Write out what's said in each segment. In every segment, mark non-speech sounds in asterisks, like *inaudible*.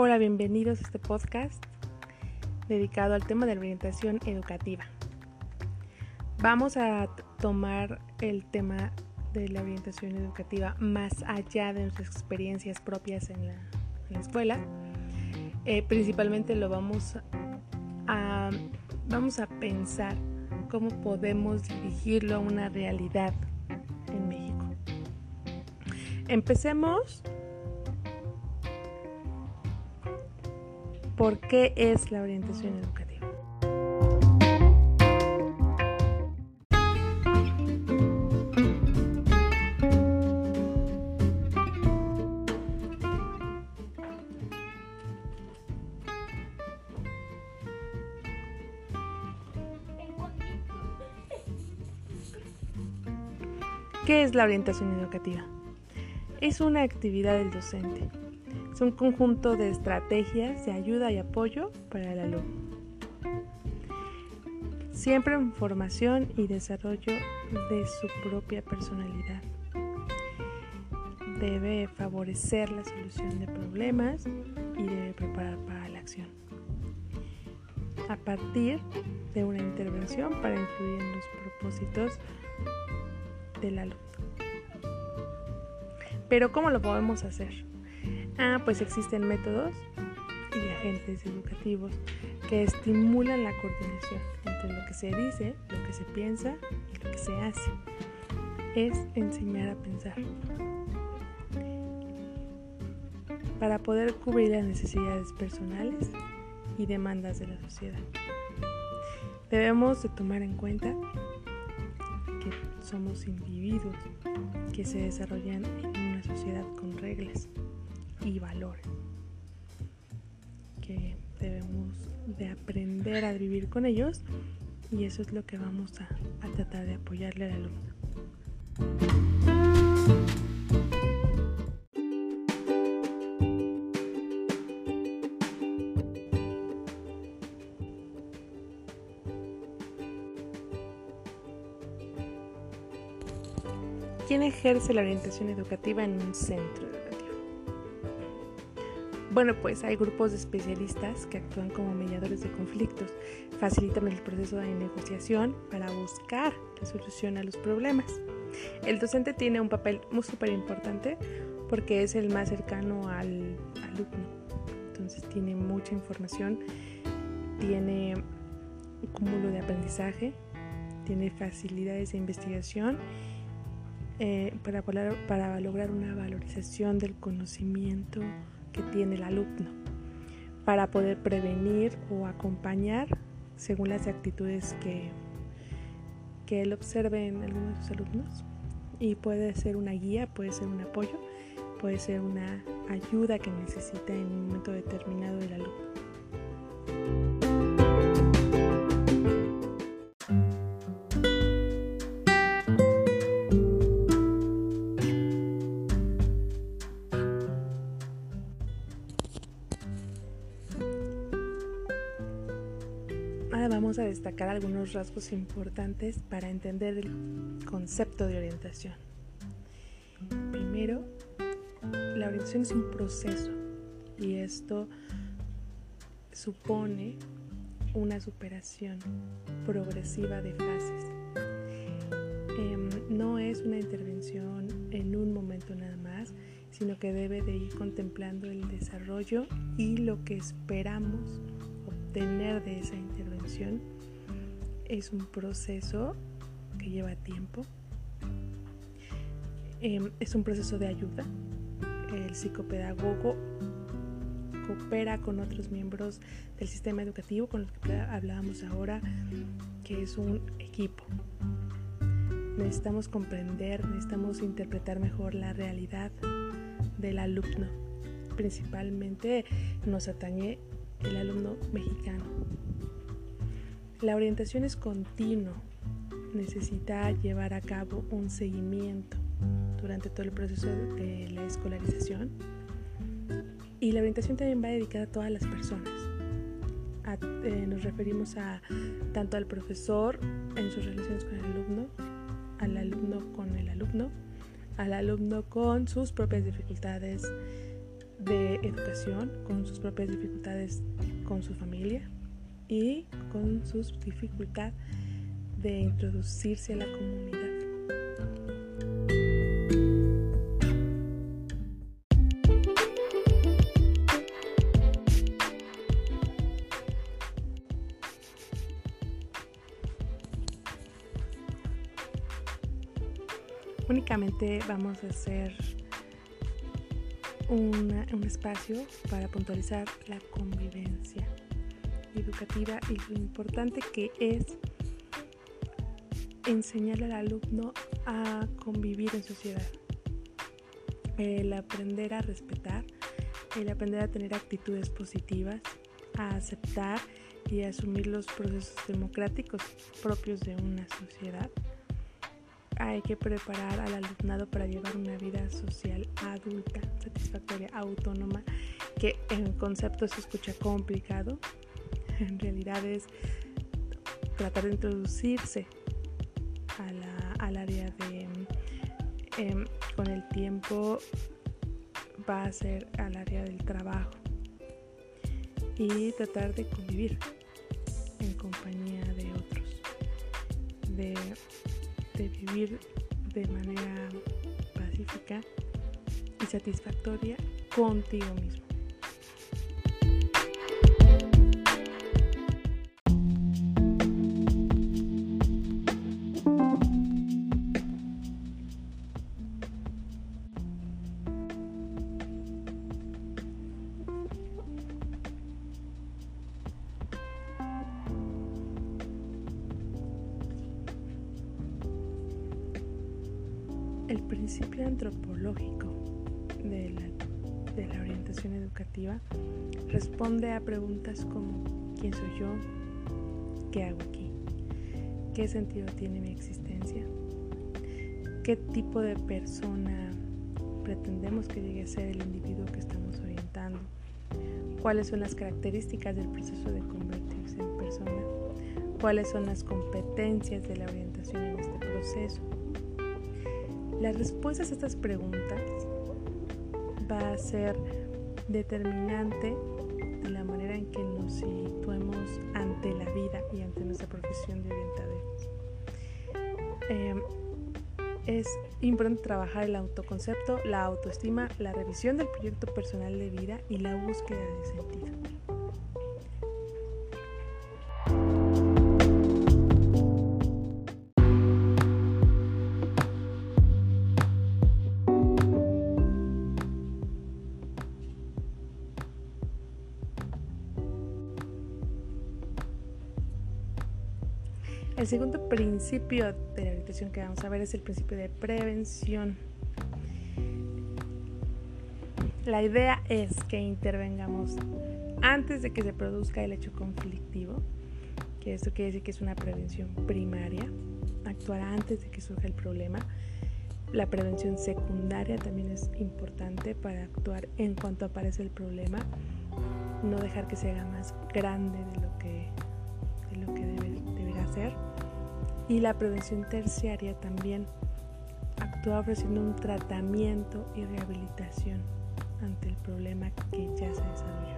Hola, bienvenidos a este podcast dedicado al tema de la orientación educativa. Vamos a tomar el tema de la orientación educativa más allá de nuestras experiencias propias en la, escuela. Eh, principalmente lo vamos a, vamos a pensar cómo podemos dirigirlo a una realidad en México. Empecemos por qué es la orientación educativa. ¿Qué es la orientación educativa? Es una actividad del docente es un conjunto de estrategias de ayuda y apoyo para el alumno. Siempre en formación y desarrollo de su propia personalidad. Debe favorecer la solución de problemas y debe preparar para la acción. A partir de una intervención para influir en los propósitos del alumno. Pero ¿cómo lo podemos hacer? Ah, pues existen métodos y agentes educativos que estimulan la coordinación entre lo que se dice, lo que se piensa y lo que se hace. Es enseñar a pensar. Para poder cubrir las necesidades personales y demandas de la sociedad. Debemos de tomar en cuenta que somos individuos que se desarrollan en una sociedad con reglas y valores que debemos de aprender a vivir con ellos y eso es lo que vamos a, a tratar de apoyarle al alumno. ¿Quién ejerce la orientación educativa en un centro? Bueno, pues hay grupos de especialistas que actúan como mediadores de conflictos, facilitan el proceso de negociación para buscar la solución a los problemas. El docente tiene un papel muy súper importante porque es el más cercano al alumno, entonces tiene mucha información, tiene un cúmulo de aprendizaje, tiene facilidades de investigación eh, para, para lograr una valorización del conocimiento que tiene el alumno para poder prevenir o acompañar según las actitudes que, que él observe en algunos de sus alumnos. Y puede ser una guía, puede ser un apoyo, puede ser una ayuda que necesita en un momento determinado el alumno. Destacar algunos rasgos importantes para entender el concepto de orientación. Primero, la orientación es un proceso y esto supone una superación progresiva de fases. Em, no es una intervención en un momento nada más, sino que debe de ir contemplando el desarrollo y lo que esperamos obtener de esa intervención es un proceso que lleva tiempo. Em, es un proceso de ayuda. El psicopedagogo coopera con otros miembros del sistema educativo, con los que hablábamos ahora, que es un equipo. Necesitamos comprender, necesitamos interpretar mejor la realidad del alumno. Principalmente nos atañe el alumno mexicano. La orientación es continua, necesita llevar a cabo un seguimiento durante todo el proceso de la escolarización. Y la orientación también va dedicada a todas las personas. Eh, nos referimos a tanto al profesor en sus relaciones con el alumno, al alumno con el alumno, al alumno con sus propias dificultades, de educación, con sus propias dificultades con su familia y con su dificultad de introducirse a la comunidad. Únicamente vamos a hacer un espacio para puntualizar la convivencia educativa y lo importante que es enseñarle al alumno a convivir en sociedad, el aprender a respetar, el aprender a tener actitudes positivas, a aceptar y asumir los procesos democráticos propios de una sociedad. Hay que preparar al alumnado para llevar una vida social adulta, satisfactoria, autónoma, que en concepto se escucha complicado, *laughs* en realidad es tratar de introducirse al área de, em, con el tiempo va a ser al área del trabajo y tratar de convivir en compañía de otros, de de vivir de manera pacífica y satisfactoria contigo mismo. Principio antropológico de la, orientación educativa responde a preguntas como ¿quién soy yo? ¿Qué hago aquí? ¿Qué sentido tiene mi existencia? ¿Qué tipo de persona pretendemos que llegue a ser el individuo que estamos orientando? ¿Cuáles son las características del proceso de convertirse en persona? ¿Cuáles son las competencias de la orientación en este proceso? Las respuestas a estas preguntas va a ser determinante de la manera en que nos situemos ante la vida y ante nuestra profesión de orientadores. Em, es importante trabajar el autoconcepto, la autoestima, la revisión del proyecto personal de vida y la búsqueda de sentido. El segundo principio de la orientación que vamos a ver es el principio de prevención. La idea es que intervengamos antes de que se produzca el hecho conflictivo, que esto quiere decir que es una prevención primaria, actuar antes de que surja el problema. La prevención secundaria también es importante para actuar en cuanto aparece el problema, no dejar que se haga más grande de lo que, de lo que debe, y la prevención terciaria también actúa ofreciendo un tratamiento y rehabilitación ante el problema que ya se desarrolló.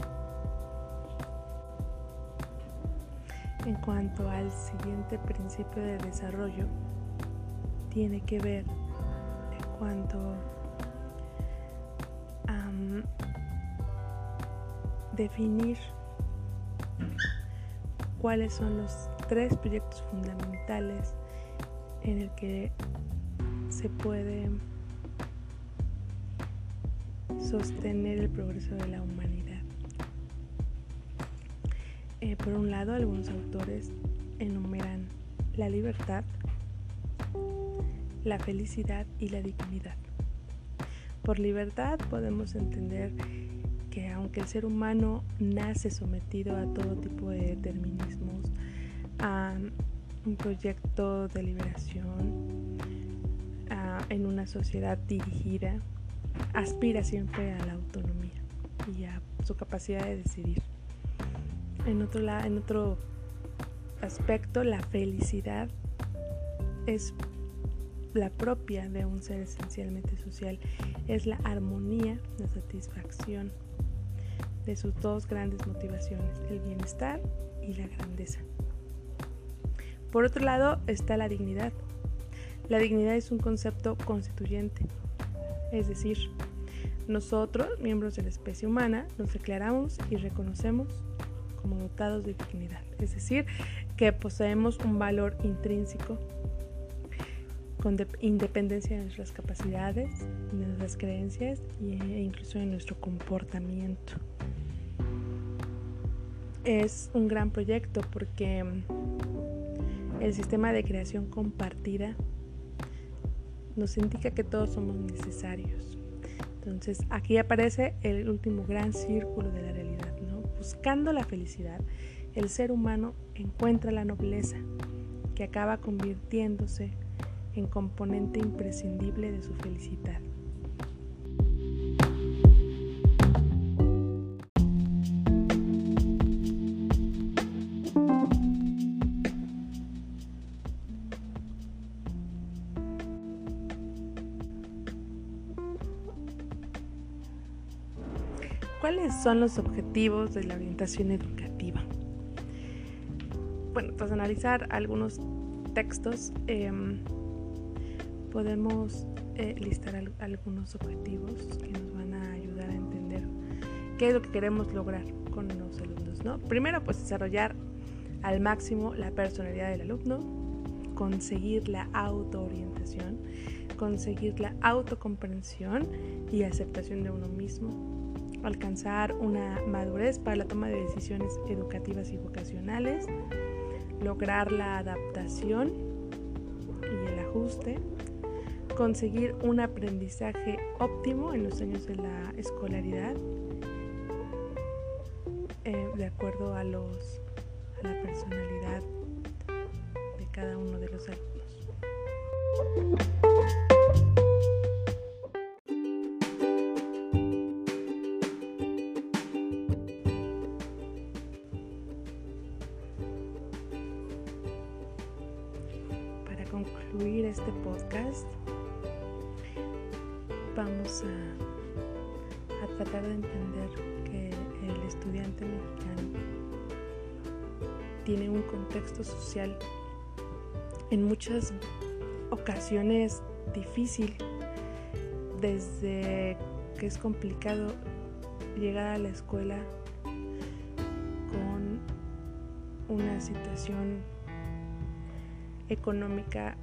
En cuanto al siguiente principio de desarrollo, tiene que ver en cuanto a definir cuáles son los tres proyectos fundamentales en el que se puede sostener el progreso de la humanidad. Eh, por un lado, algunos autores enumeran la libertad, la felicidad y la dignidad. Por libertad podemos entender que aunque el ser humano nace sometido a todo tipo de determinismos, a un proyecto de liberación en una sociedad dirigida, aspira siempre a la autonomía y a su capacidad de decidir. En otro, en otro aspecto, la felicidad es la propia de un ser esencialmente social es la armonía, la satisfacción de sus dos grandes motivaciones, el bienestar y la grandeza. Por otro lado está la dignidad. La dignidad es un concepto constituyente, es decir, nosotros, miembros de la especie humana, nos declaramos y reconocemos como dotados de dignidad, es decir, que poseemos un valor intrínseco con independencia de nuestras capacidades, de nuestras creencias e incluso de nuestro comportamiento. Es un gran proyecto porque el sistema de creación compartida nos indica que todos somos necesarios. Entonces aquí aparece el último gran círculo de la realidad. Buscando la felicidad, el ser humano encuentra la nobleza que acaba convirtiéndose en componente imprescindible de su felicidad. ¿Cuáles son los objetivos de la orientación educativa? Bueno, tras analizar algunos textos, em, podemos eh, listar algunos objetivos que nos van a ayudar a entender qué es lo que queremos lograr con los alumnos. ¿no? Primero, pues desarrollar al máximo la personalidad del alumno, conseguir la autoorientación, conseguir la autocomprensión y aceptación de uno mismo, alcanzar una madurez para la toma de decisiones educativas y vocacionales, lograr la adaptación y el ajuste, conseguir un aprendizaje óptimo en los años de la escolaridad, eh, de acuerdo a, los, a la personalidad de cada uno de los alumnos. Vamos a, a tratar de entender que el estudiante mexicano tiene un contexto social en muchas ocasiones difícil, desde que es complicado llegar a la escuela con una situación económica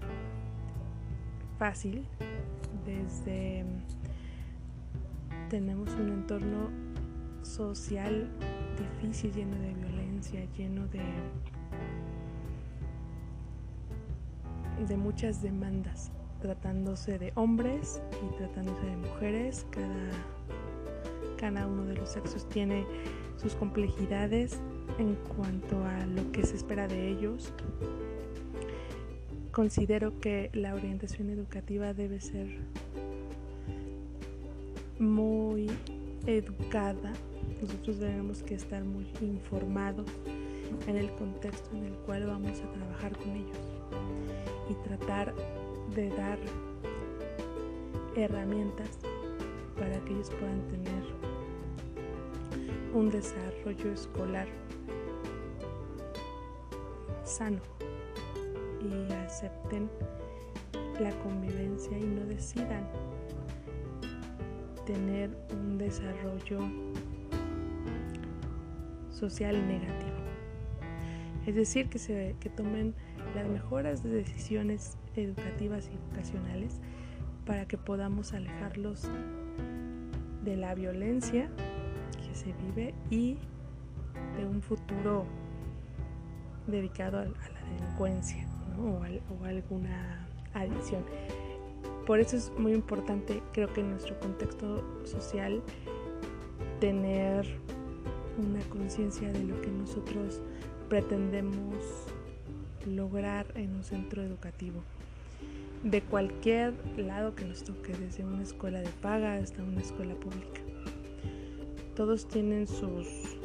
fácil, desde tenemos un entorno social difícil, lleno de violencia, lleno de, de muchas demandas, tratándose de hombres y tratándose de mujeres. Cada, cada uno de los sexos tiene sus complejidades en cuanto a lo que se espera de ellos, considero que la orientación educativa debe ser muy educada. Nosotros debemos que estar muy informados en el contexto en el cual vamos a trabajar con ellos y tratar de dar herramientas para que ellos puedan tener un desarrollo escolar sano y acepten la convivencia y no decidan tener un desarrollo social negativo. Es decir, que, se, que tomen las mejores decisiones educativas y vocacionales para que podamos alejarlos de la violencia que se vive y de un futuro dedicado a la delincuencia o, alguna adicción. Por eso es muy importante, creo que en nuestro contexto social, tener una conciencia de lo que nosotros pretendemos lograr en un centro educativo. De cualquier lado que nos toque, desde una escuela de paga hasta una escuela pública. Todos tienen sus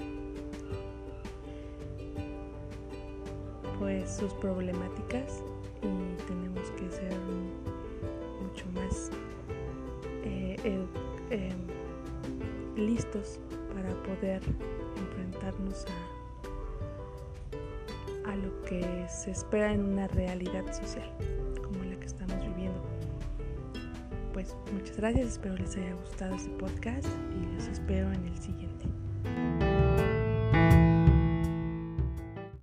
sus problemáticas y tenemos que ser mucho más eh, em, listos para poder enfrentarnos a, a lo que se espera en una realidad social como la que estamos viviendo. Pues muchas gracias, espero les haya gustado este podcast y los espero en el siguiente.